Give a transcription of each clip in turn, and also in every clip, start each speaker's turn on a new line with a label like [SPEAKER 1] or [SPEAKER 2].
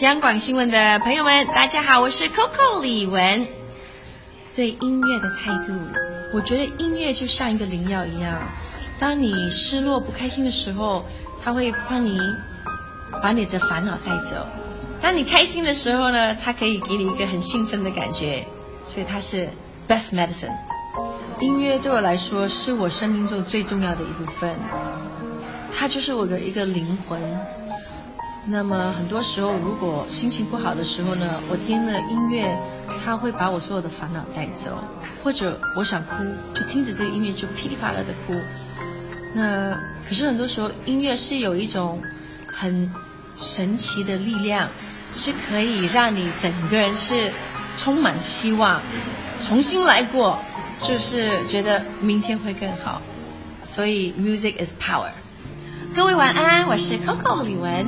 [SPEAKER 1] 央广新闻的朋友们，大家好，我是 Coco 李玟。对音乐的态度，我觉得音乐就像一个灵药一样。当你失落、不开心的时候，它会帮你把你的烦恼带走；当你开心的时候呢，它可以给你一个很兴奋的感觉。所以它是 best medicine。音乐对我来说是我生命中最重要的一部分，它就是我的一个灵魂。那么很多时候，如果心情不好的时候呢，我听了音乐，它会把我所有的烦恼带走；或者我想哭，就听着这个音乐就噼里啪啦的哭。那可是很多时候，音乐是有一种很神奇的力量，是可以让你整个人是充满希望，重新来过，就是觉得明天会更好。所以，music is power。各位晚安，我是 Coco 李玟。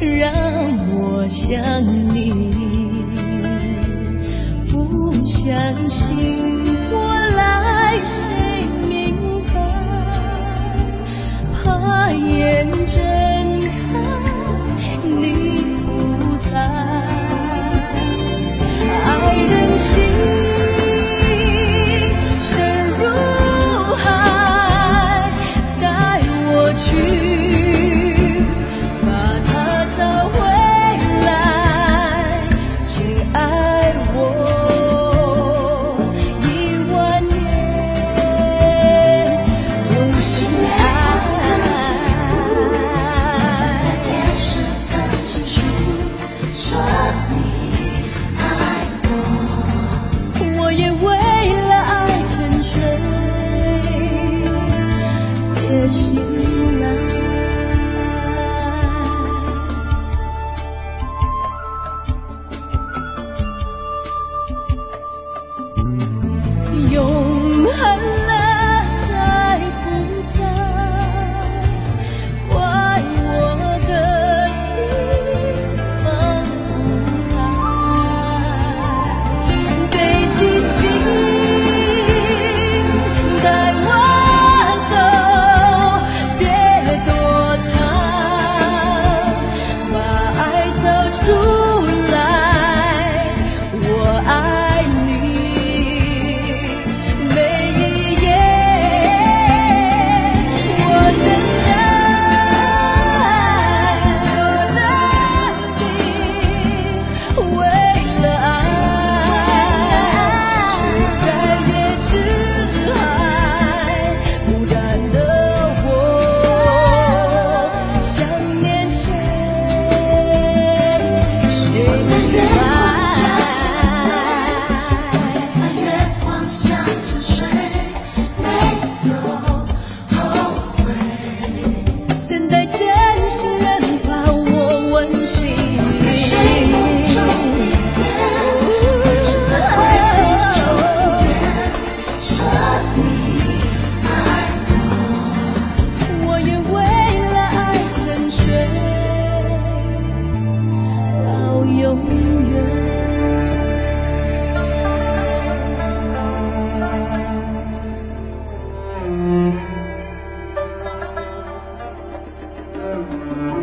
[SPEAKER 2] 让我想你不相信。Música